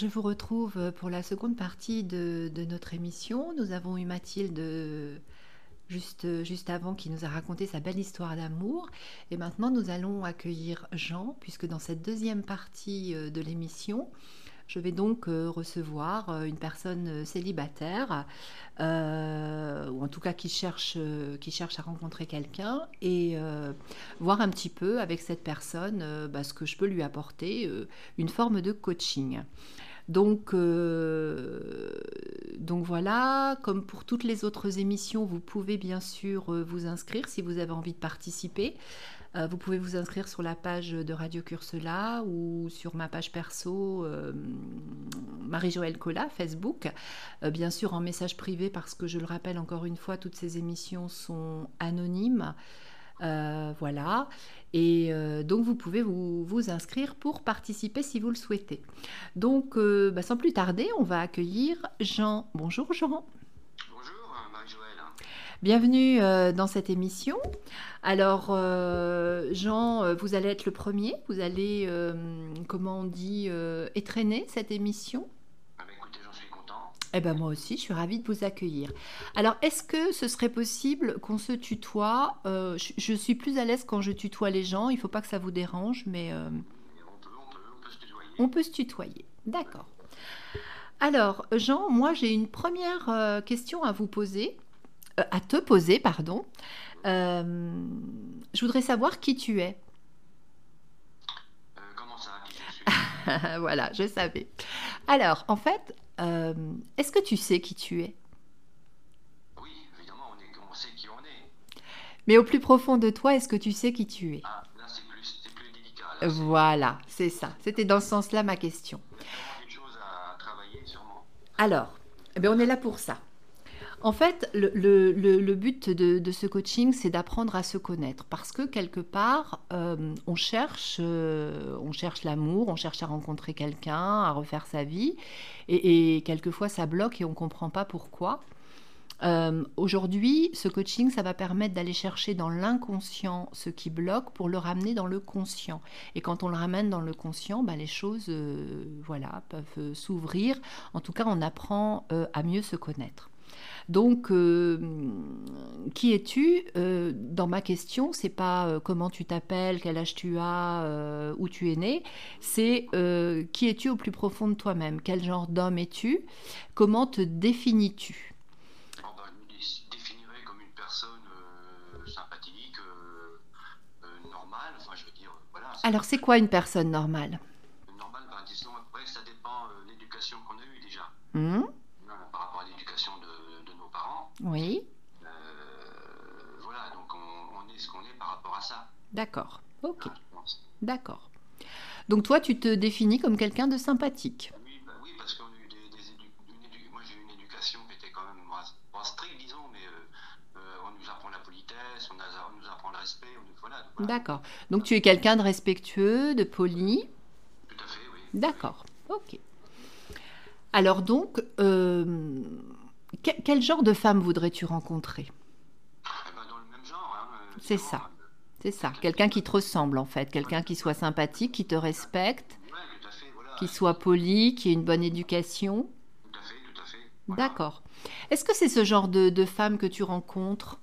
Je vous retrouve pour la seconde partie de, notre émission. Nous avons eu Mathilde juste, juste avant qui nous a raconté sa belle histoire d'amour. Et maintenant nous allons accueillir Jean, puisque dans cette deuxième partie euh, de l'émission, je vais donc euh, recevoir euh, une personne célibataire, euh, ou en tout cas qui cherche, euh, qui cherche à rencontrer quelqu'un, et euh, voir un petit peu avec cette personne euh, bah, ce que je peux lui apporter, euh, une forme de coaching. Donc, euh, donc voilà, comme pour toutes les autres émissions, vous pouvez bien sûr euh, vous inscrire si vous avez envie de participer. Euh, vous pouvez vous inscrire sur la page de Radio Cursela ou sur ma page perso Marie-Joëlle Collat, Facebook. Bien sûr en message privé parce que je le rappelle encore une fois, toutes ces émissions sont anonymes. Euh, voilà. Et euh, donc vous pouvez vous, vous inscrire pour participer si vous le souhaitez. Donc euh, bah, sans plus tarder, on va accueillir Jean. Bonjour Jean. Bonjour Marie-Joëlle. Bienvenue dans cette émission. Alors, Jean, vous allez être le premier. Vous allez, comment on dit, étraîner cette émission. Ah bah écoutez, j'en suis content. Eh ben moi aussi, je suis ravie de vous accueillir. Alors, est-ce que ce serait possible qu'on se tutoie Euh, je, je suis plus à l'aise quand je tutoie les gens. Il ne faut pas que ça vous dérange, mais euh, on peut, se tutoyer. D'accord. Alors, Jean, moi j'ai une première euh, question à vous poser, à te poser, pardon. Je voudrais savoir qui tu es. Comment ça, qui je suis voilà, je savais. Alors, en fait, euh, est-ce que tu sais qui tu es? Oui, évidemment, on, est, on sait qui on est. Mais au plus profond de toi, est-ce que tu sais qui tu es? Ah, là c'est plus, c'est plus délicat. Là, c'est Voilà, c'est ça. C'était dans ce sens-là ma question. à travailler sûrement. Alors, eh bien, on est là pour ça. En fait, le, but de, ce coaching, c'est d'apprendre à se connaître. Parce que quelque part, euh, on cherche, euh, cherche l'amour, on cherche à rencontrer quelqu'un, à refaire sa vie. Et, quelquefois, ça bloque et on ne comprend pas pourquoi. Euh, Aujourd'hui, ce coaching, ça va permettre d'aller chercher dans l'inconscient ce qui bloque pour le ramener dans le conscient. Et quand on le ramène dans le conscient, bah, les choses voilà, peuvent s'ouvrir. En tout cas, on apprend à mieux se connaître. Donc, euh, qui es-tu Euh, Dans ma question, c'est pas euh, comment tu t'appelles, quel âge tu as, où tu es né. C'est qui es-tu au plus profond de toi-même Quel genre d'homme es-tu Comment te définis-tu? Oh, bah, je me dé- définirais comme une personne sympathique, normale, enfin je veux dire, voilà. c'est- Alors, c'est quoi une personne normale? Normal, bah, disons, après ça dépend de l'éducation qu'on a eue déjà. Hmm Oui, Euh, voilà, donc on, on est ce qu'on est par rapport à ça. d'accord. Ok, pense. d'accord. Donc, toi, tu te définis comme quelqu'un de sympathique. Oui, bah oui, parce qu'on a eu des, des édu- une édu- moi j'ai eu une éducation qui était quand même moins, moins stricte, disons, mais euh, euh, on nous apprend la politesse, on, a- on nous apprend le respect, voilà. D'accord. Donc, tu es quelqu'un de respectueux, de poli. Tout à fait, oui. D'accord, ok. Alors donc, euh, que- quel genre de femme voudrais-tu rencontrer? Eh ben, dans le même genre, hein, euh, C'est ça. C'est ça, quelqu'un qui te ressemble en fait, quelqu'un qui soit sympathique, qui te respecte, ouais, fait, voilà. qui soit poli, qui ait une bonne éducation. Tout à fait, tout à fait. voilà. D'accord. Est-ce que c'est ce genre de, de femme que tu rencontres?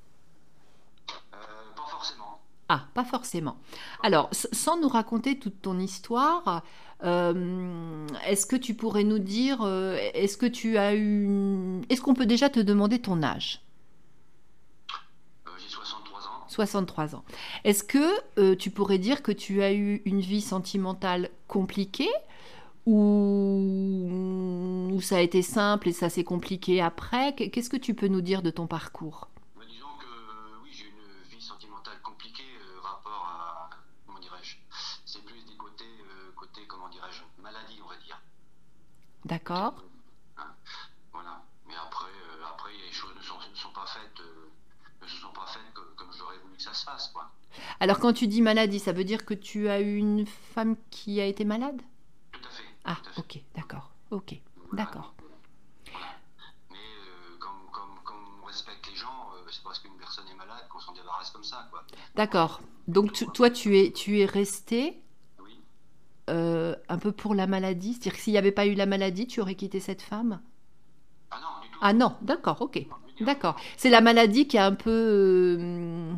Ah, pas forcément. Alors, sans nous raconter toute ton histoire, euh, est-ce que tu pourrais nous dire, euh, est-ce que tu as eu, une- est-ce qu'on peut déjà te demander ton âge? Euh, j'ai 63 ans. 63 ans. Est-ce que tu pourrais dire que tu as eu une vie sentimentale compliquée ou, ou ça a été simple et ça s'est compliqué après? Qu'est- Qu'est-ce que tu peux nous dire de ton parcours Bah, disons que euh, oui, j'ai une vie sentimentale compliquée euh, rapport à comment dirais-je C'est plus des côtés euh, côté comment dirais-je maladie, on va dire. D'accord voilà. Mais après, euh, après les choses ne sont, ne sont pas faites, euh, ne se sont pas faites que- comme j'aurais voulu que ça se fasse, quoi. Alors quand tu dis maladie, ça veut dire que tu as eu une femme qui a été malade? Tout à fait. Ah, à fait. ok, d'accord, ok, Voilà. d'accord. Voilà. Mais euh, comme, comme, comme on respecte les gens, euh, c'est parce qu'une personne est malade qu'on s'en débarrasse comme ça, quoi. D'accord. Donc tu- toi, tu es, tu es resté. Euh, un peu pour la maladie C'est-à-dire que s'il n'y avait pas eu la maladie, tu aurais quitté cette femme? Ah non, du tout. Ah non, d'accord, ok. D'accord. C'est la maladie qui a un peu euh,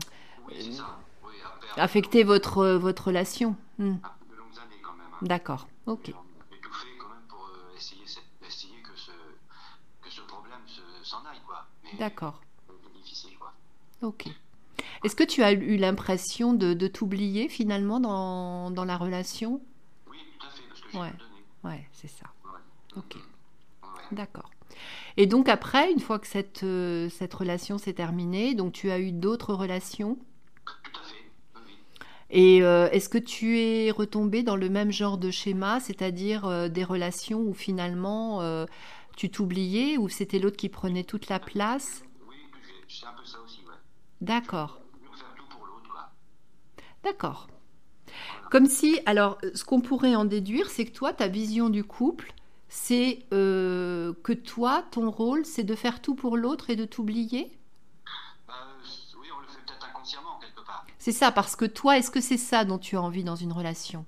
Oui, ça. Oui, affecté votre, votre relation. Hmm, un peu de longues années quand même. hein. D'accord, ok. Et on a tout fait quand même pour essayer, cette- essayer que, ce, que ce problème se- s'en aille, quoi. Mais D'accord, c'est difficile, quoi. ok. Est-ce que tu as eu l'impression de, de t'oublier finalement dans, dans la relation Oui, tout à fait, parce que j'ai Ouais. Ouais, c'est ça. Ok, d'accord. Et donc après, une fois que cette, euh, cette relation s'est terminée, donc tu as eu d'autres relations? Tout à fait, oui. Et euh, est-ce que tu es retombé dans le même genre de schéma, c'est-à-dire euh, des relations où finalement tu t'oubliais, ou c'était l'autre qui prenait toute la place? Oui, c'est un peu ça aussi, ouais. D'accord, d'accord. Comme si, alors, ce qu'on pourrait en déduire, c'est que toi, ta vision du couple, c'est euh, que toi, ton rôle, c'est de faire tout pour l'autre et de t'oublier? Euh, oui, on le fait peut-être inconsciemment, quelque part. C'est ça, parce que toi, est-ce que c'est ça dont tu as envie dans une relation?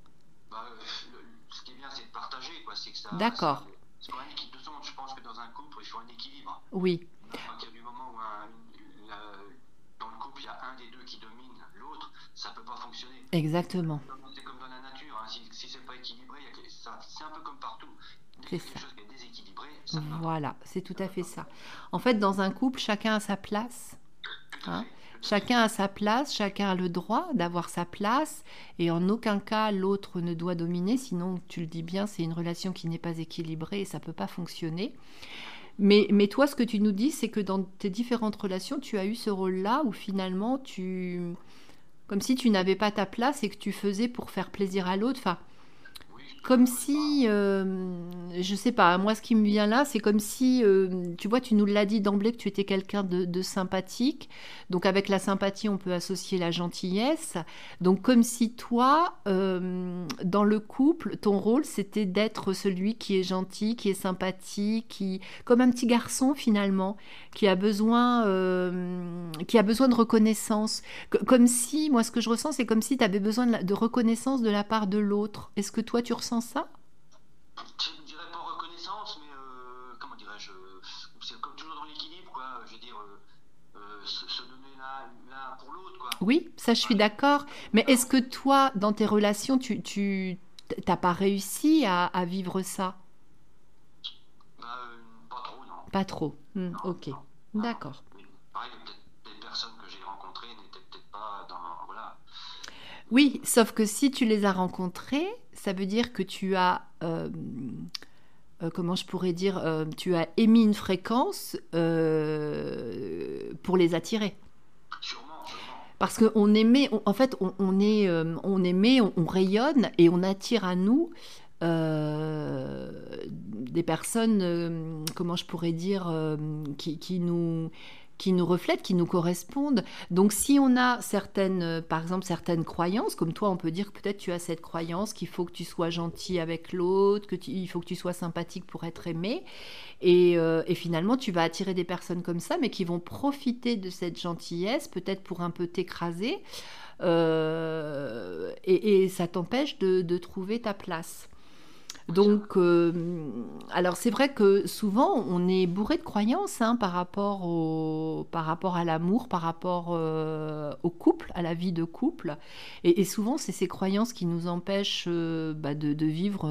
Bah, euh, le- ce qui est bien, c'est de partager, quoi. C'est que ça. D'accord. C'est un équilibre. De je pense que dans un couple, il faut un équilibre. Oui, À partir du moment où un- dans le couple, il y a un des deux qui domine l'autre, ça peut pas fonctionner. exactement. Dans pas. Voilà, c'est tout à fait ça. En fait, dans un couple, chacun a sa place. Hein. Chacun a sa place, chacun a le droit d'avoir sa place, et en aucun cas l'autre ne doit dominer, sinon, tu le dis bien, c'est une relation qui n'est pas équilibrée et ça ne peut pas fonctionner. Mais, mais toi, ce que tu nous dis, c'est que dans tes différentes relations, tu as eu ce rôle-là où finalement, tu... comme si tu n'avais pas ta place et que tu faisais pour faire plaisir à l'autre. Enfin, comme si, euh, je sais pas, moi ce qui me vient là, c'est comme si, euh, tu vois, tu nous l'as dit d'emblée que tu étais quelqu'un de, sympathique. Donc avec la sympathie, on peut associer la gentillesse. Donc comme si toi, euh, dans le couple, ton rôle, c'était d'être celui qui est gentil, qui est sympathique, qui, comme un petit garçon finalement, qui a besoin, euh, qui a besoin de reconnaissance. Comme si, moi ce que je ressens, c'est comme si tu avais besoin de, la- de reconnaissance de la part de l'autre. Est-ce que toi tu ressens ça? Reconnaissance, mais euh, comment dirais-je euh, C'est comme toujours dans l'équilibre, quoi. Je veux dire, euh, se, se donner l'un pour l'autre, quoi. Oui, ça je suis d'accord. Mais est-ce que toi, dans tes relations, tu, tu t'as pas réussi à, à vivre ça? Pas trop. Hmm, ok. D'accord. Personnes que j'ai rencontrées n'étaient peut-être pas dans. Voilà. Oui, sauf que si tu les as rencontrés, ça veut dire que tu as, euh, euh, comment je pourrais dire, euh, tu as émis une fréquence pour les attirer. Sûrement, sûrement. Parce qu'on aimait, on- en fait, on, on est, on aimait, on, on rayonne et on attire à nous des personnes, euh, comment je pourrais dire, euh, qui, nous qui nous reflètent, qui nous correspondent. Donc si on a certaines, euh, par exemple, certaines croyances, comme toi, on peut dire que peut-être tu as cette croyance qu'il faut que tu sois gentil avec l'autre, que tu- il faut que tu sois sympathique pour être aimé. Et, et finalement, tu vas attirer des personnes comme ça, mais qui vont profiter de cette gentillesse, peut-être pour un peu t'écraser. Et, et ça t'empêche de, de trouver ta place. Donc, euh, alors c'est vrai que souvent on est bourré de croyances hein, par, rapport au, par rapport à l'amour, par rapport euh, au couple, à la vie de couple. Et, et souvent c'est ces croyances qui nous empêchent euh, bah, de, de vivre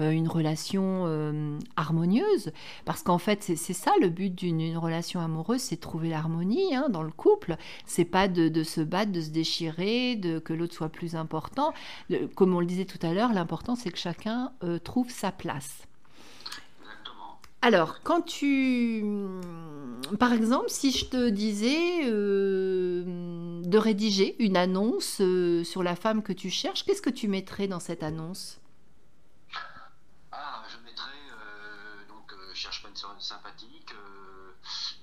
une relation euh, harmonieuse. Parce qu'en fait c'est ça le but d'une une relation amoureuse, c'est de trouver l'harmonie hein, dans le couple. C'est pas de, de se battre, de se déchirer, de que l'autre soit plus important. Le- comme on le disait tout à l'heure, l'important c'est que chacun euh, trouve sa place. Alors, quand tu... Par exemple, si je te disais euh, de rédiger une annonce euh, sur la femme que tu cherches, qu'est-ce que tu mettrais dans cette annonce Ah, je mettrais. euh, donc, euh, je cherche pas une personne sympathique. euh,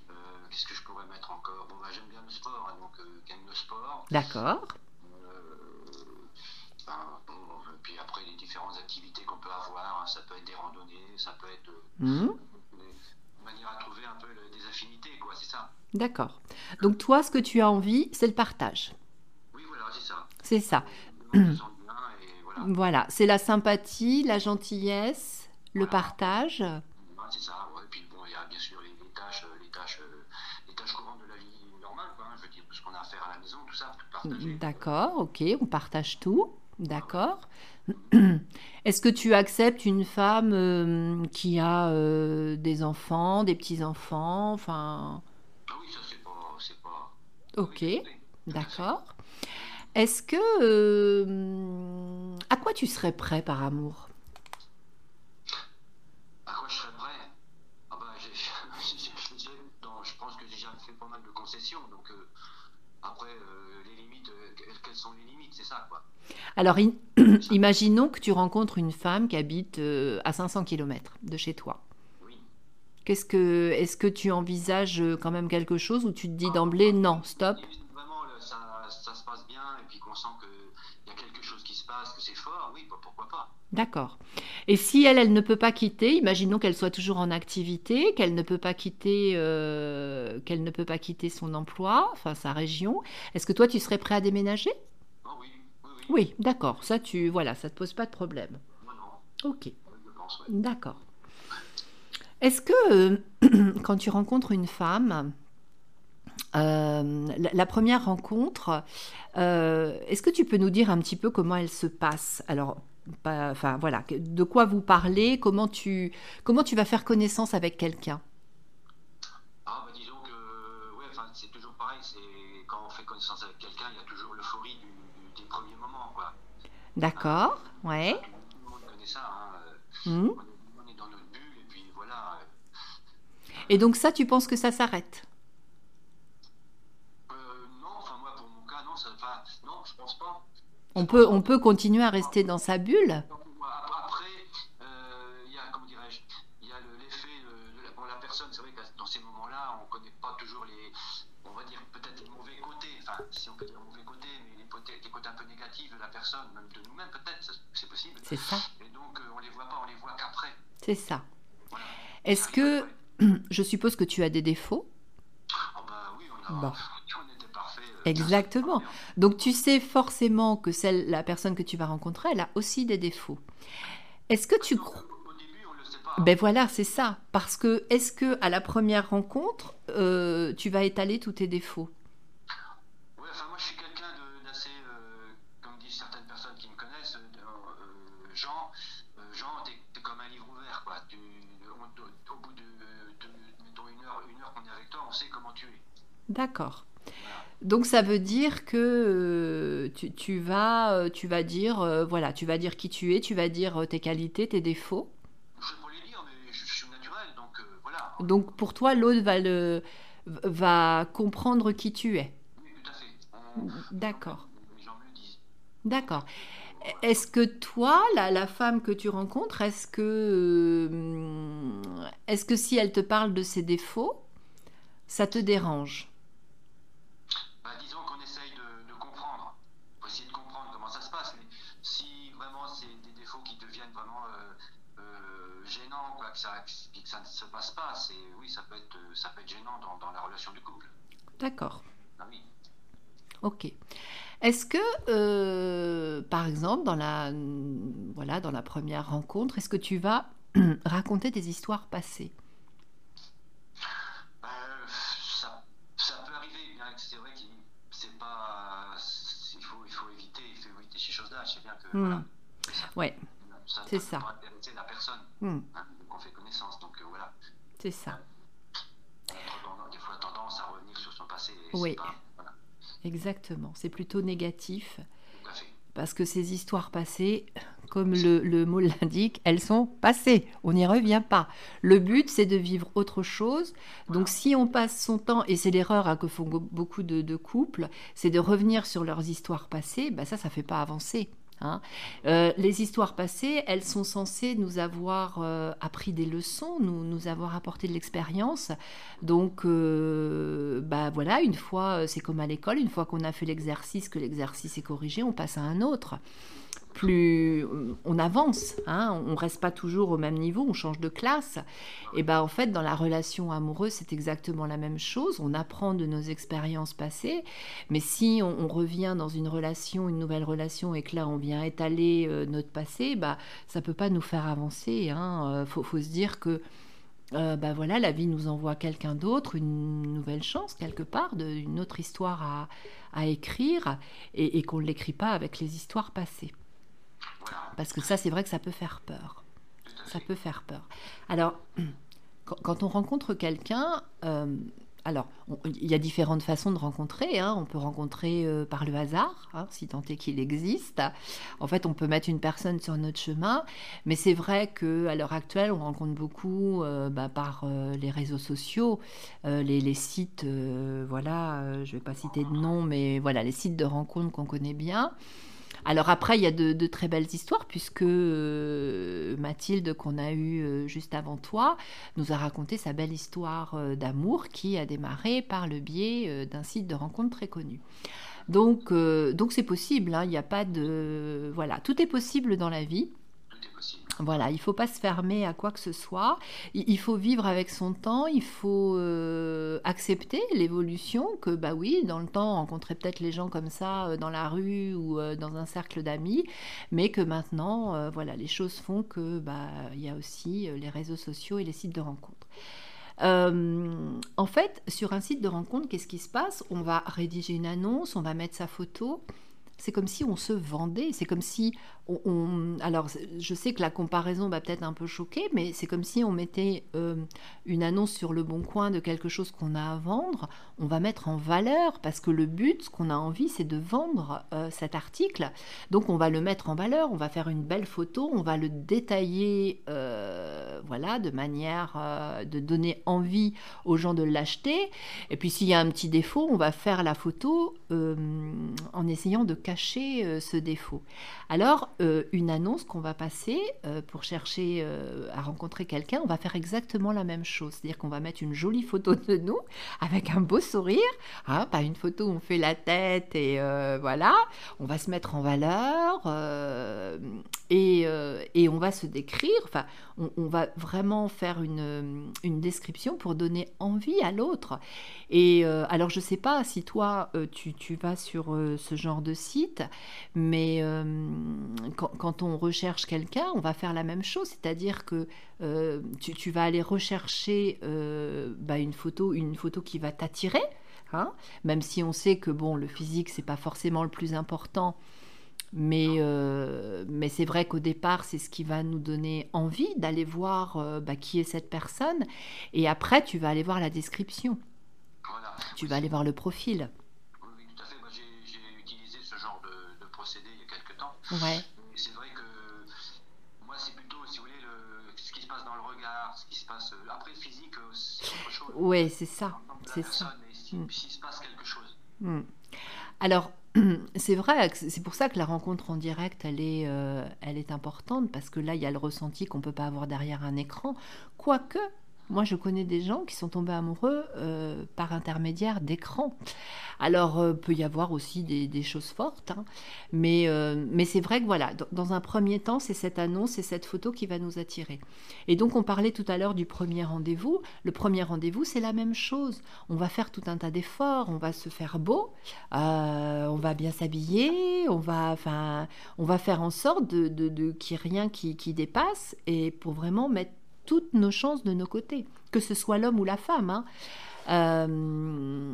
euh, Qu'est-ce que je pourrais mettre encore? Bon, bah, j'aime bien le sport, hein, donc, euh, qui aime le sport. D'accord. Euh, ben, bon, euh, puis après, les différentes activités qu'on peut avoir, hein, ça peut être des randonnées, ça peut être euh, de manière à trouver un peu le- des affinités, quoi, c'est ça? D'accord. Donc toi, ce que tu as envie, c'est le partage. Oui, voilà, c'est ça. C'est ça. On se sent bien et voilà. c'est la sympathie, la gentillesse, le Voilà. partage. Ouais, c'est ça, ouais. Puis bon, il y a bien sûr les, les tâches, euh, les tâches, courantes de la vie normale, quoi. hein. Je veux dire, tout ce qu'on a à faire à la maison, tout ça, tout partager. D'accord, ok, on partage tout. D'accord. Est-ce que tu acceptes une femme euh, qui a euh, des enfants, des petits-enfants, enfin... Ah oui, ça c'est pas, pas. Ok, oui, d'accord. Est-ce que... euh, à quoi tu serais prêt par amour? À quoi je serais prêt Ah bah, j'ai, j'ai- je dirais, dans- je pense que j'ai déjà fait pas mal de concessions, donc euh, après, euh, les limites, euh, que- quelles sont les limites, c'est ça, quoi. Alors, imaginons que tu rencontres une femme qui habite euh, à 500 km de chez toi. Oui. Qu'est-ce que, est-ce que tu envisages euh, quand même quelque chose ou tu te dis d'emblée non, stop? Vraiment, ça se passe bien, et puis qu'on sent qu'il y a quelque chose qui se passe, que c'est fort, oui, bah, pourquoi pas. D'accord. Et si elle, elle ne peut pas quitter, imaginons qu'elle soit toujours en activité, qu'elle ne peut pas quitter, euh, qu'elle ne peut pas quitter son emploi, enfin sa région, est-ce que toi tu serais prêt à déménager? Oui, d'accord. Ça, tu, voilà, ça te pose pas de problème. Non, Ok, d'accord. Est-ce que euh, quand tu rencontres une femme, euh, la, première rencontre, euh, est-ce que tu peux nous dire un petit peu comment elle se passe? Alors, voilà, de quoi vous parlez, comment tu, comment tu vas faire connaissance avec quelqu'un? Ah, bah disons que, ouais, c'est toujours pareil, quand on fait connaissance avec quelqu'un, il y a toujours l'euphorie du, du- des premiers moments, quoi. D'accord, ouais. Tout le monde connaît ça, hein. Mhm. On est, dans notre bulle, et puis voilà. euh, Et donc ça, tu penses que ça s'arrête? Euh, non, enfin, moi, pour mon cas, non, ça, non, je pense pas. On peut, on peut continuer à rester dans sa bulle? Donc, moi, Après, euh, il y a, comment dirais-je, il y a le- l'effet de, de la, pour la personne. C'est vrai que dans ces moments-là, on connaît pas toujours les, on va dire peut-être les mauvais côtés, enfin, côtés, mais les côtés, les côtés un peu négatifs de la personne, même de nous-mêmes peut-être, c'est possible. C'est ça, Et donc, euh, on les voit pas, on les voit qu'après. c'est ça. Voilà. Est-ce que, après. je suppose que tu as des défauts? Ah bah oui, on a, Bon. euh, Exactement. Donc tu sais forcément que celle, la personne que tu vas rencontrer, elle a aussi des défauts. Est-ce que tu Donc, crois... Ben voilà, c'est ça. Parce que est-ce que à la première rencontre, euh, tu vas étaler tous tes défauts? D'accord. Donc ça veut dire que euh, tu, tu vas, euh, tu vas dire, euh, voilà, tu vas dire qui tu es, tu vas dire tes qualités, tes défauts. Je sais pas les dire, mais je, je suis naturel, donc euh, voilà. Donc pour toi, l'autre va le, va comprendre qui tu es. Oui, tout à fait. On- D'accord. Les gens me le disent. D'accord. Est-ce que toi, la, la femme que tu rencontres, est-ce que, euh, est-ce que si elle te parle de ses défauts, ça te dérange? Que ça, que ça ne se passe pas, c'est oui, ça peut être, ça peut être gênant dans, dans la relation du couple. D'accord. Ah oui. Ok. Est-ce que, euh, par exemple, dans la, voilà, dans la première rencontre, est-ce que tu vas raconter des histoires passées? Euh, ça, ça peut arriver, bien que c'est vrai que c'est pas, il faut, il faut éviter, il faut éviter ces choses-là. Je sais bien que Hmm. voilà, ça, Ouais, ça, c'est peut ça. pas la personne Hmm, hein, qu'on fait connaissance, donc euh, voilà. C'est ça. On a trop tendance- des fois tendance à revenir sur son passé. et Oui. c'est pas- voilà, Exactement. C'est plutôt négatif. tout à fait. Parce que ces histoires passées, comme le, le mot l'indique, elles sont passées. On n'y revient pas. Le but, c'est de vivre autre chose. Donc, si on passe son temps, et c'est l'erreur hein, que font beaucoup de, de couples, c'est de revenir sur leurs histoires passées, bah ça, ça fait pas avancer. Hein. Euh, les histoires passées, elles sont censées nous avoir euh, appris des leçons, nous, nous avoir apporté de l'expérience. Donc, euh, bah voilà, une fois, c'est comme à l'école, une fois qu'on a fait l'exercice, que l'exercice est corrigé, on passe à un autre. Plus on avance, hein, on reste pas toujours au même niveau, on change de classe. Et ben en fait, dans la relation amoureuse, c'est exactement la même chose. On apprend de nos expériences passées, mais si on, revient dans une relation, une nouvelle relation, et que là on vient étaler euh, notre passé, bah ça peut pas nous faire avancer. Hein. Euh, faut, se dire que euh, bah voilà, la vie nous envoie quelqu'un d'autre, une nouvelle chance quelque part, une autre histoire à, à écrire, et, et qu'on ne l'écrit pas avec les histoires passées. Parce que ça, c'est vrai que ça peut faire peur. Ça peut faire peur. Alors, quand, on rencontre quelqu'un, euh, alors, il y a différentes façons de rencontrer. Hein. On peut rencontrer euh, par le hasard, hein, si tant est qu'il existe. En fait, on peut mettre une personne sur notre chemin, mais c'est vrai que à l'heure actuelle, on rencontre beaucoup euh, bah, par les réseaux sociaux, les, les, sites. voilà, je ne vais pas citer de nom, mais voilà, les sites de rencontres qu'on connaît bien. Alors après, il y a de, très belles histoires, puisque euh, Mathilde, qu'on a eue euh, juste avant toi, nous a raconté sa belle histoire euh, d'amour qui a démarré par le biais d'un site de rencontre très connu. Donc, donc c'est possible. Hein, il n'y a pas de voilà, tout est possible dans la vie. Voilà, il ne faut pas se fermer à quoi que ce soit. Il faut vivre avec son temps. Il faut euh, accepter l'évolution. Que bah oui, dans le temps, rencontrer peut-être les gens comme ça euh, dans la rue ou euh, dans un cercle d'amis, mais que maintenant, voilà, les choses font que bah il y a aussi les réseaux sociaux et les sites de rencontres. en fait, sur un site de rencontre, qu'est-ce qui se passe? On va rédiger une annonce, on va mettre sa photo c'est comme si on se vendait, c'est comme si on, alors je sais que la comparaison va peut-être un peu choquer, mais c'est comme si on mettait euh, une annonce sur le bon coin de quelque chose qu'on a à vendre, on va mettre en valeur parce que le but, ce qu'on a envie, c'est de vendre euh, cet article. Donc on va le mettre en valeur, on va faire une belle photo, on va le détailler, euh, voilà, de manière de donner envie aux gens de l'acheter. Et puis s'il y a un petit défaut, on va faire la photo en essayant de cacher ce défaut. Alors euh, une annonce qu'on va passer euh, pour chercher euh, à rencontrer quelqu'un, on va faire exactement la même chose. C'est-à-dire qu'on va mettre une jolie photo de nous avec un beau sourire, hein, pas une photo où on fait la tête et voilà. On va se mettre en valeur et, on va se décrire. Enfin, on, va vraiment faire une, description pour donner envie à l'autre. Et alors, je ne sais pas si toi, tu, tu vas sur ce genre de site, mais quand, on recherche quelqu'un, on va faire la même chose, c'est-à-dire que euh, tu, vas aller rechercher euh, bah, une photo, une photo qui va t'attirer, hein, même si on sait que bon, le physique c'est pas forcément le plus important, mais, euh, mais c'est vrai qu'au départ, c'est ce qui va nous donner envie d'aller voir bah, qui est cette personne. Et après, tu vas aller voir la description. Tu vas aller voir le profil. Quelques temps. Ouais. Oui, c'est ça. C'est ça. Mm. se passe quelque chose. Mm. Alors, c'est vrai, c'est pour ça que la rencontre en direct, elle est, euh, elle est importante, parce que là, il y a le ressenti qu'on ne peut pas avoir derrière un écran. Quoique, moi, je connais des gens qui sont tombés amoureux euh, par intermédiaire d'écran. Alors, euh, peut y avoir aussi des, choses fortes, hein. mais, euh, mais c'est vrai que voilà, dans, un premier temps, c'est cette annonce, c'est cette photo qui va nous attirer. Et donc, on parlait tout à l'heure du premier rendez-vous. Le premier rendez-vous, c'est la même chose. On va faire tout un tas d'efforts, on va se faire beau, on va bien s'habiller, on va, enfin, on va faire en sorte de, de, qu'il n'y ait rien qui, qui dépasse, et pour vraiment mettre toutes nos chances de nos côtés, que ce soit l'homme ou la femme. Hein. Euh,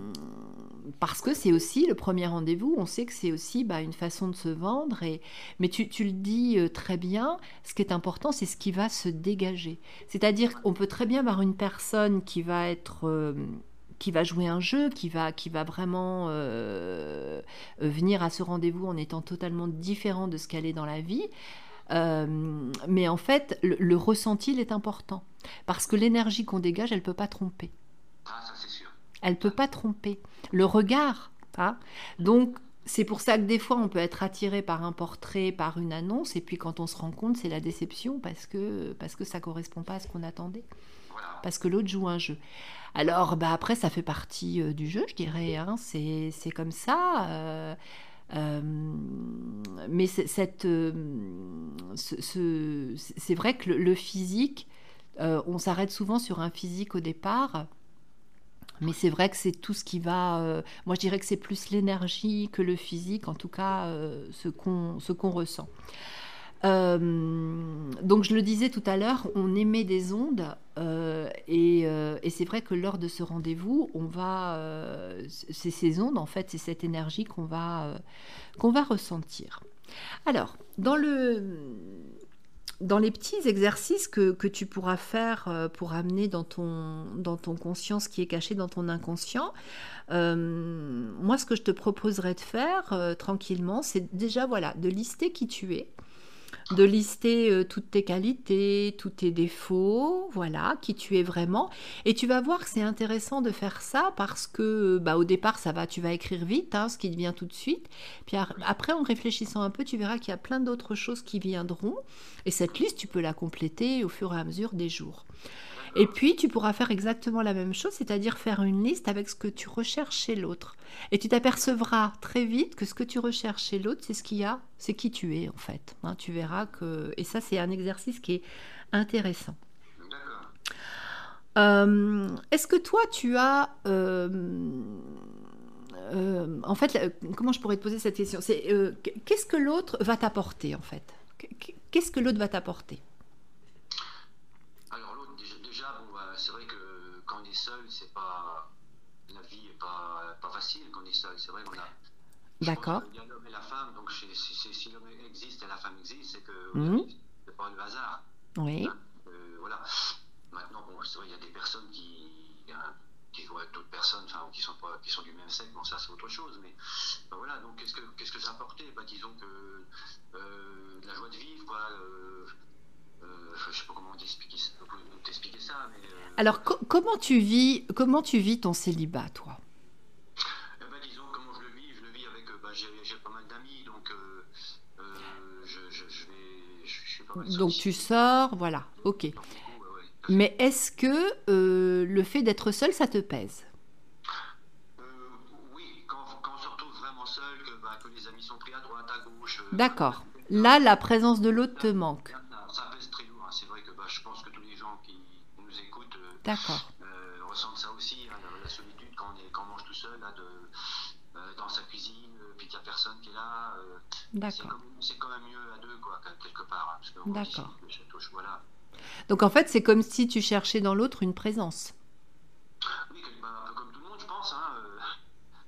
parce que c'est aussi le premier rendez-vous, on sait que c'est aussi bah, une façon de se vendre. Et... Mais tu, le dis euh, très bien, ce qui est important, c'est ce qui va se dégager. C'est-à-dire qu'on peut très bien avoir une personne qui va être... Euh, qui va jouer un jeu, qui va, qui va vraiment venir à ce rendez-vous en étant totalement différent de ce qu'elle est dans la vie. Euh, mais en fait, le, ressenti, il est important. Parce que l'énergie qu'on dégage, elle ne peut pas tromper. Ah, ça c'est sûr. Elle ne peut pas tromper. Le regard. Hein Donc, c'est pour ça que des fois, on peut être attiré par un portrait, par une annonce, et puis quand on se rend compte, c'est la déception parce que, parce que ça ne correspond pas à ce qu'on attendait. Parce que l'autre joue un jeu. Alors, bah, après, ça fait partie euh, du jeu, je dirais. Hein. C'est comme ça. Euh, mais cette, c'est vrai que le, physique, on s'arrête souvent sur un physique au départ. Mais c'est vrai que c'est tout ce qui va. moi, je dirais que c'est plus l'énergie que le physique, en tout cas, ce qu'on ressent. Euh, donc je le disais tout à l'heure, on émet des ondes euh, euh, et, c'est vrai que lors de ce rendez-vous, c'est ces ondes en fait, c'est cette énergie qu'on va qu'on va ressentir. Alors dans le dans les petits exercices que, que, tu pourras faire pour amener dans ton, dans ton conscience qui est caché dans ton inconscient, moi ce que je te proposerais de faire tranquillement, c'est déjà voilà de lister qui tu es, de lister euh, toutes tes qualités, tous tes défauts, voilà, qui tu es vraiment. Et tu vas voir que c'est intéressant de faire ça parce que, bah, au départ, ça va, tu vas écrire vite, hein, ce qui te vient tout de suite. Puis après, en réfléchissant un peu, tu verras qu'il y a plein d'autres choses qui viendront. Et cette liste, tu peux la compléter au fur et à mesure des jours. Et puis, tu pourras faire exactement la même chose, c'est-à-dire faire une liste avec ce que tu recherches chez l'autre. Et tu t'apercevras très vite que ce que tu recherches chez l'autre, c'est ce qu'il y a, c'est qui tu es en fait. Hein, tu verras que... Et ça, c'est un exercice qui est intéressant. Euh, est-ce que toi, tu as... Euh, euh, en fait, comment je pourrais te poser cette question? C'est qu'est-ce que l'autre va t'apporter en fait? Qu'est-ce que l'autre va t'apporter seul, c'est pas. La vie n'est pas, pas facile quand on est seul. C'est vrai qu'on a. D'accord. Il y a l'homme et la femme, donc si, si l'homme existe et la femme existe, c'est que mmh. c'est pas le hasard. Oui. Hein, euh, voilà. Maintenant, bon, c'est vrai, il y a des personnes qui. Hein, qui voient d'autres personnes enfin, qui, sont pas, qui sont du même sexe, bon, ça c'est autre chose. Mais ben voilà, donc qu'est-ce que, qu'est-ce que ça a apporté? Ben, Disons que euh, la joie de vivre, quoi. Euh, je sais pas comment t'expliquer ça, mais... Euh, Alors, comment tu vis, comment tu vis ton célibat, toi? Eh ben, disons comment je le vis, je le vis avec, euh, bah, j'ai pas mal d'amis, donc je, je, je, vais, je, suis pas mal Donc tu sors, voilà, ok. Mais est-ce que le fait d'être seul, ça te pèse? Oui, quand, quand, on se retrouve vraiment seul, que, que les amis sont pris à droite, à gauche. D'accord. Là, la présence de l'autre te manque. D'accord. Euh, ressentent ça aussi, hein, la, solitude quand on, est, quand on mange tout seul, là, de, euh, dans sa cuisine, euh, puis qu'il n'y a personne qui est là. Euh, D'accord. C'est quand même mieux à deux, quoi, quelque part. Hein, D'accord. Voilà. Donc en fait, c'est comme si tu cherchais dans l'autre une présence. Oui, bah, un peu comme tout le monde, je pense. Hein,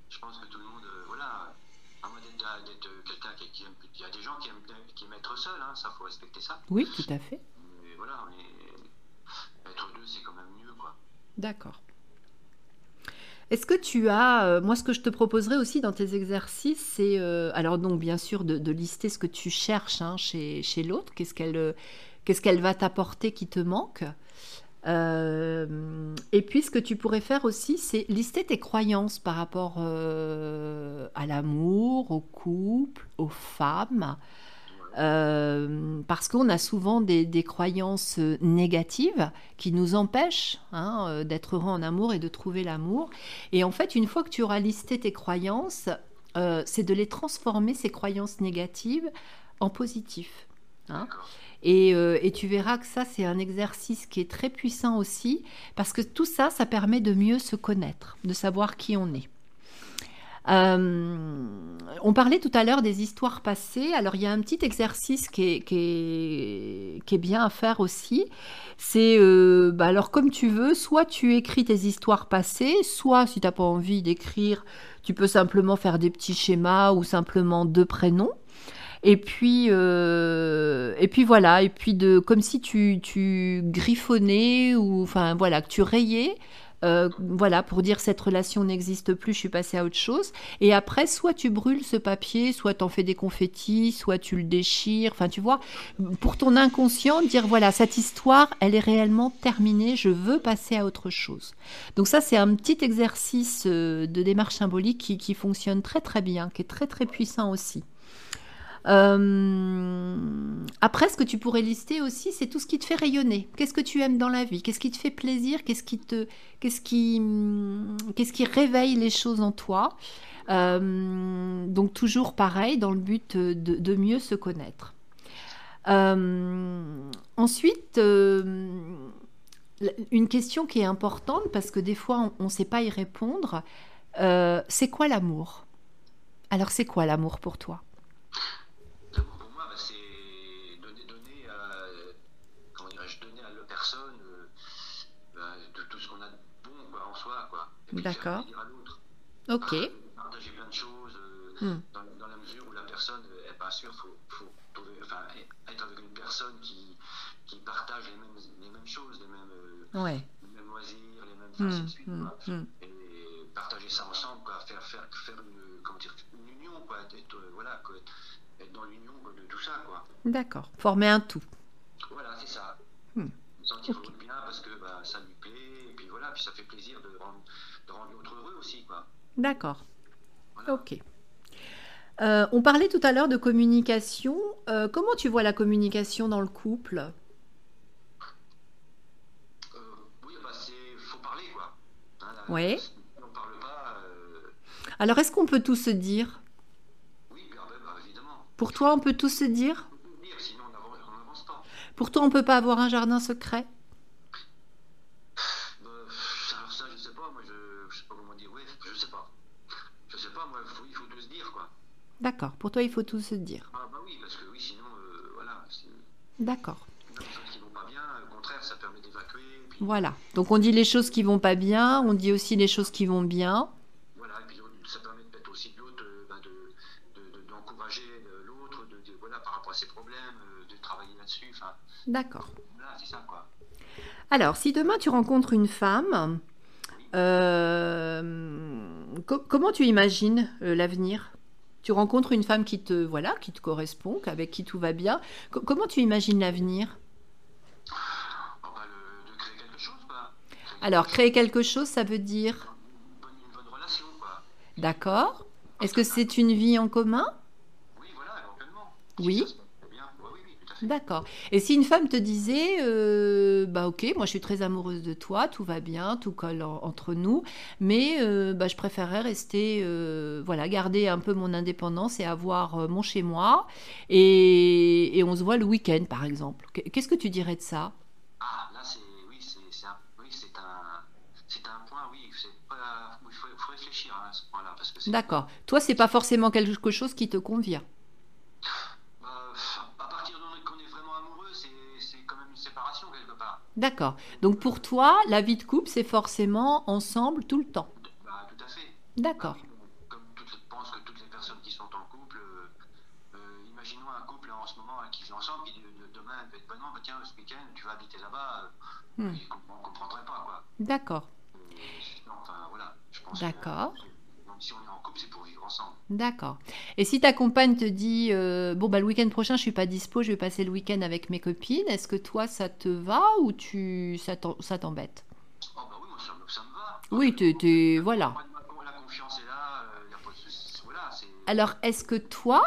je pense que tout le monde, voilà, à moins d'être quelqu'un qui, qui, aime. Il y a des gens qui aiment, qui aiment être seul, hein, ça, faut respecter ça. Oui, tout à fait. Mais voilà, on est D'accord. Est-ce que tu as, euh, moi ce que je te proposerais aussi dans tes exercices, c'est, euh, alors donc bien sûr de, lister ce que tu cherches hein, chez, chez l'autre, qu'est-ce qu'elle euh, qu'est-ce qu'elle va t'apporter qui te manque. et puis ce que tu pourrais faire aussi, c'est lister tes croyances par rapport à l'amour, au couple, aux femmes. Euh, parce qu'on a souvent des, croyances négatives qui nous empêchent hein, euh, d'être heureux en amour et de trouver l'amour. Et en fait, une fois que tu auras listé tes croyances, euh, c'est de les transformer, ces croyances négatives, en positifs. Hein. Et, et, tu verras que ça, c'est un exercice qui est très puissant aussi, parce que tout ça, ça permet de mieux se connaître, de savoir qui on est. Euh, on parlait tout à l'heure des histoires passées. Alors, il y a un petit exercice qui est, bien à faire aussi. C'est, euh, bah, alors, comme tu veux, soit tu écris tes histoires passées, soit, si tu n'as pas envie d'écrire, tu peux simplement faire des petits schémas ou simplement deux prénoms. Et puis, euh, et puis voilà, et puis de, comme si tu, tu griffonnais ou, enfin voilà, que tu rayais euh, voilà, pour dire cette relation n'existe plus, je suis passée à autre chose. Et après, soit tu brûles ce papier, soit tu en fais des confettis, soit tu le déchires. Enfin, tu vois, pour ton inconscient, dire voilà, cette histoire, elle est réellement terminée, je veux passer à autre chose. Donc ça, c'est un petit exercice euh, de démarche symbolique qui, fonctionne très très bien, qui est très très puissant aussi. Euh, après, ce que tu pourrais lister aussi, c'est tout ce qui te fait rayonner. Qu'est-ce que tu aimes dans la vie? Qu'est-ce qui te fait plaisir? Qu'est-ce qui te, qu'est-ce qui, qui réveille les choses en toi? Euh, Donc toujours pareil, dans le but de, mieux se connaître. Euh, ensuite, une question qui est importante parce que des fois on ne sait pas y répondre. c'est quoi l'amour? Alors c'est quoi l'amour pour toi L'amour pour moi, bah, c'est donner, donner à, comment dirais-je, donner à la personne euh, bah, de tout ce qu'on a de bon quoi, en soi, quoi. Et puis D'accord. Ok. Partager plein de choses euh, Hmm. dans, dans la mesure où la personne euh, est pas sûre, faut, faut trouver, enfin, être avec une personne qui, qui partage les mêmes, les mêmes choses, les mêmes, euh, Ouais. les mêmes loisirs, les mêmes, suite, quoi. hmm. Et partager ça ensemble, quoi, faire, faire, faire une, comment dire, une union, quoi, être, euh, voilà, quoi, être dans l'union de tout ça, quoi. D'accord. Former un tout. Voilà, c'est ça. Se sentir Ok. bien parce que bah, ça lui plaît, et puis voilà, puis ça fait plaisir de rendre, de rendre l'autre heureux aussi, quoi. D'accord. Voilà. Ok. Euh, on parlait tout à l'heure de communication. Euh, comment tu vois la communication dans le couple? Euh, oui, bah, c'est, faut parler, quoi. Hein, là, Ouais. Si on parle pas, euh, Alors, est-ce qu'on peut tout se dire? Oui, bah, bah, bah, évidemment. Pour toi, on peut tout se dire? Faut tout dire, sinon on n'avance on n'avance pas. Pour toi, on peut pas avoir un jardin secret Bah, alors ça, je sais pas, moi, je, je sais pas comment dire, ouais, je sais pas. Je sais pas, moi, faut- il faut tout se dire, quoi. D'accord. Pour toi, il faut tout se dire. Ah, bah oui, parce que oui, sinon, euh, voilà, D'accord. puis Voilà. Donc, on dit les choses qui vont pas bien, on dit aussi les choses qui vont bien. Voilà, et puis ça permet peut-être aussi de l'autre euh, bah, de, de- de- d'encourager euh, l'autre, voilà, par rapport à ses problèmes, euh, de travailler là-dessus. D'accord. voilà, c'est ça quoi. Alors, si demain tu rencontres une femme, euh, co- comment tu imagines euh, l'avenir? Tu rencontres une femme qui te voilà, qui te correspond, avec qui tout va bien. Co- comment tu imagines l'avenir? Bah, Alors, créer quelque chose, ça veut dire? Une bonne, une bonne relation, quoi. d'accord. Est-ce que c'est une vie en commun? Oui, voilà, éventuellement. Oui. D'accord. Et si une femme te disait, euh, bah ok, moi je suis très amoureuse de toi, tout va bien, tout colle en- entre nous, mais euh, bah, je préférerais rester, euh, voilà, garder un peu mon indépendance et avoir mon chez moi, et, et on se voit le week-end par exemple. Qu- Qu'est-ce que tu dirais de ça? Ah, là, c'est, oui, c'est, c'est un, oui, c'est un, c'est un point, oui, c'est pas, il faut, faut réfléchir à ce point-là, parce que c'est. D'accord. Toi, c'est pas forcément quelque chose qui te convient. D'accord. Donc pour toi, la vie de couple, c'est forcément ensemble tout le temps. Bah, tout à fait. D'accord. Oui, Comme toutes, je pense que toutes les personnes qui sont en couple, euh, euh, imaginons un couple en ce moment qui vit ensemble, puis de- de- demain, elle bah non, bah, tiens, ce week-end, tu vas habiter là-bas, euh, Hmm. on ne comprendrait pas, quoi. D'accord. Euh, enfin, voilà, D'accord. euh, si on est en couple, c'est pour vivre ensemble. D'accord. Et si ta compagne te dit euh, bon bah le week-end prochain je suis pas dispo, je vais passer le week-end avec mes copines, est-ce que toi ça te va ou tu ça t'embête? Oh, bah oui, moi, ça, me- ça me va. Oui, t'es- voilà. La confiance est là, il n'y a pas de souci. Voilà, c'est. Alors est-ce que toi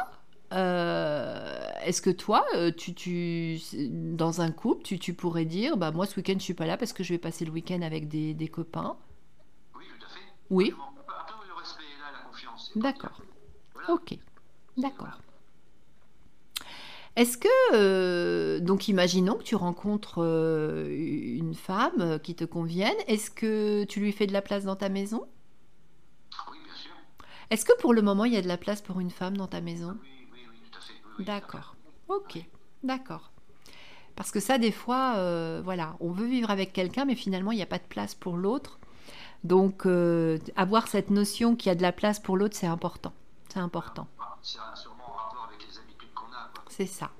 euh, est-ce que toi euh, tu, tu dans un couple tu, tu pourrais dire bah moi ce week-end je suis pas là parce que je vais passer le week-end avec des, des copains? Oui, tout à fait. Oui le respect est là, la confiance. c'est- D'accord. Ok. D'accord. Est-ce que, euh, donc imaginons que tu rencontres euh, une femme euh, qui te convienne, est-ce que tu lui fais de la place dans ta maison? Oui, bien sûr. Est-ce que pour le moment il y a de la place pour une femme dans ta maison? Oui, oui, oui, tout à fait. Oui, D'accord. Ok, d'accord. Parce que ça, des fois, euh, voilà, on veut vivre avec quelqu'un, mais finalement il n'y a pas de place pour l'autre. Donc euh, avoir cette notion qu'il y a de la place pour l'autre, c'est important. C'est important. C'est un- sûrement en rapport avec les habitudes qu'on a. Quoi. C'est ça.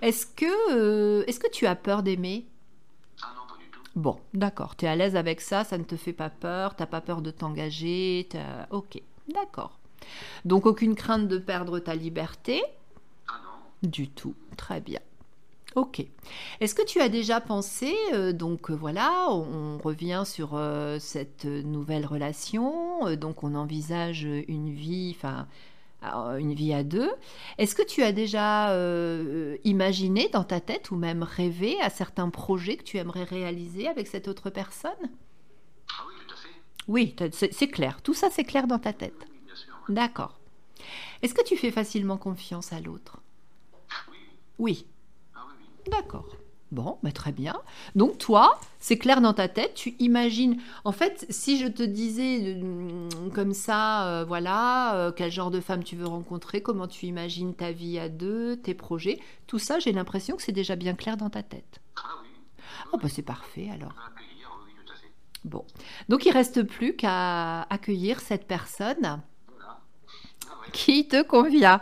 Est-ce que, euh, est-ce que tu as peur d'aimer? Ah non, pas du tout. Bon, d'accord, tu es à l'aise avec ça, ça ne te fait pas peur, t'as pas peur de t'engager, t'as- ok, d'accord. Donc aucune crainte de perdre ta liberté? Ah non. Du tout, très bien. Ok. Est-ce que tu as déjà pensé, euh, donc euh, voilà, on, on revient sur euh, cette nouvelle relation, donc on envisage une vie, enfin une vie à deux. Est-ce que tu as déjà imaginé dans ta tête ou même rêvé à certains projets que tu aimerais réaliser avec cette autre personne? Ah oui, tout à fait. Oui, c'est clair. Tout ça, c'est clair dans ta tête. Oui, bien sûr. D'accord. Est-ce que tu fais facilement confiance à l'autre? Oui. Oui. D'accord. Bon, bah très bien. Donc toi, c'est clair dans ta tête, tu imagines. En fait, si je te disais euh, comme ça, euh, voilà, euh, quel genre de femme tu veux rencontrer, comment tu imagines ta vie à deux, tes projets, tout ça, j'ai l'impression que c'est déjà bien clair dans ta tête. Ah oui. Oh bah c'est parfait alors. Bon, donc il reste plus qu'à accueillir cette personne. Qui te convient.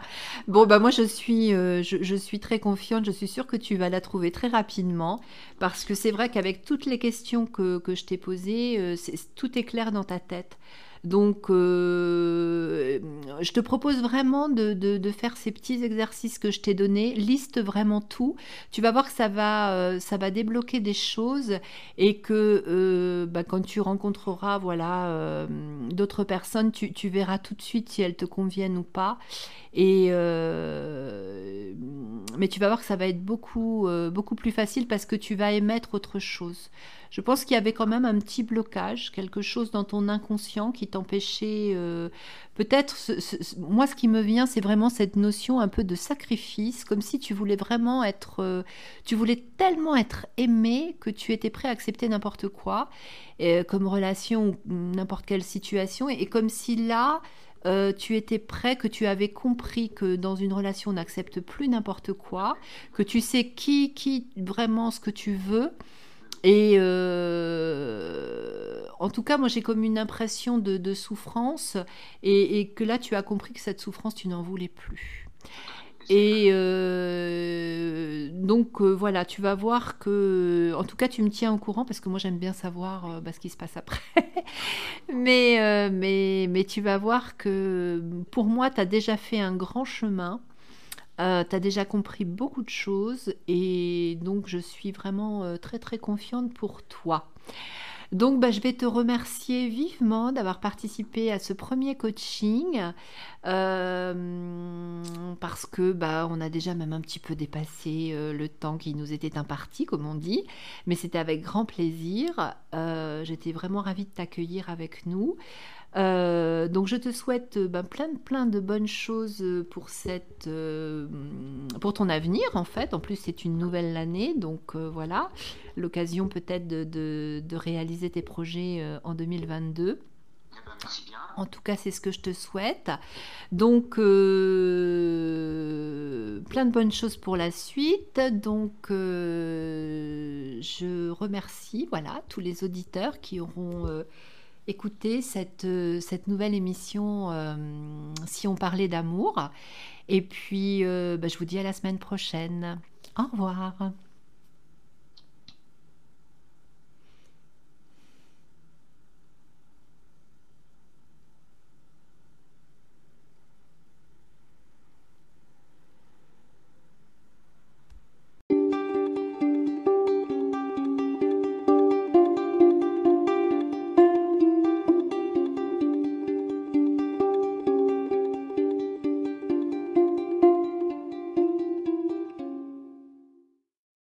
Bon, bah moi je suis, euh, je, suis très confiante, je suis sûre que tu vas la trouver très rapidement, parce que c'est vrai qu'avec toutes les questions que, je t'ai posées, euh, tout est clair dans ta tête. Donc, euh, je te propose vraiment de, de- faire ces petits exercices que je t'ai donnés. Liste vraiment tout. Tu vas voir que ça va, euh, ça va débloquer des choses et que euh, bah, quand tu rencontreras voilà, euh, d'autres personnes, tu verras tout de suite si elles te conviennent ou pas. Et euh, mais tu vas voir que ça va être beaucoup, euh, beaucoup plus facile parce que tu vas émettre autre chose. Je pense qu'il y avait quand même un petit blocage, quelque chose dans ton inconscient qui t'empêchait euh, peut-être. moi, ce qui me vient, c'est vraiment cette notion un peu de sacrifice, comme si tu voulais vraiment être, tu voulais tellement être aimé que tu étais prêt à accepter n'importe quoi, comme relation ou n'importe quelle situation, et comme si là, euh, tu étais prêt, que tu avais compris que dans une relation on n'accepte plus n'importe quoi, que tu sais qui, qui vraiment ce que tu veux. Et euh, en tout cas, moi j'ai comme une impression de, de souffrance et, et que là tu as compris que cette souffrance tu n'en voulais plus. Et euh, donc euh, voilà, tu vas voir que, en tout cas, tu me tiens au courant parce que moi j'aime bien savoir euh, bah, ce qui se passe après. mais, mais, mais tu vas voir que pour moi, tu as déjà fait un grand chemin. tu as déjà compris beaucoup de choses et donc je suis vraiment très très confiante pour toi. Donc, bah, je vais te remercier vivement d'avoir participé à ce premier coaching euh, parce que bah, on a déjà même un petit peu dépassé euh, le temps qui nous était imparti, comme on dit, mais c'était avec grand plaisir. Euh, J'étais vraiment ravie de t'accueillir avec nous. Donc je te souhaite ben, plein, plein de bonnes choses pour, cette, pour ton avenir en fait. En plus c'est une nouvelle année, donc euh, voilà, l'occasion peut-être de, de- de réaliser tes projets euh, en 2022. Eh ben, merci bien. En tout cas, c'est ce que je te souhaite. Donc, euh, plein de bonnes choses pour la suite. Donc, je remercie voilà, tous les auditeurs qui auront cette, euh, cette nouvelle émission euh, Si on parlait d'amour. Et puis, euh, bah, je vous dis à la semaine prochaine. Au revoir.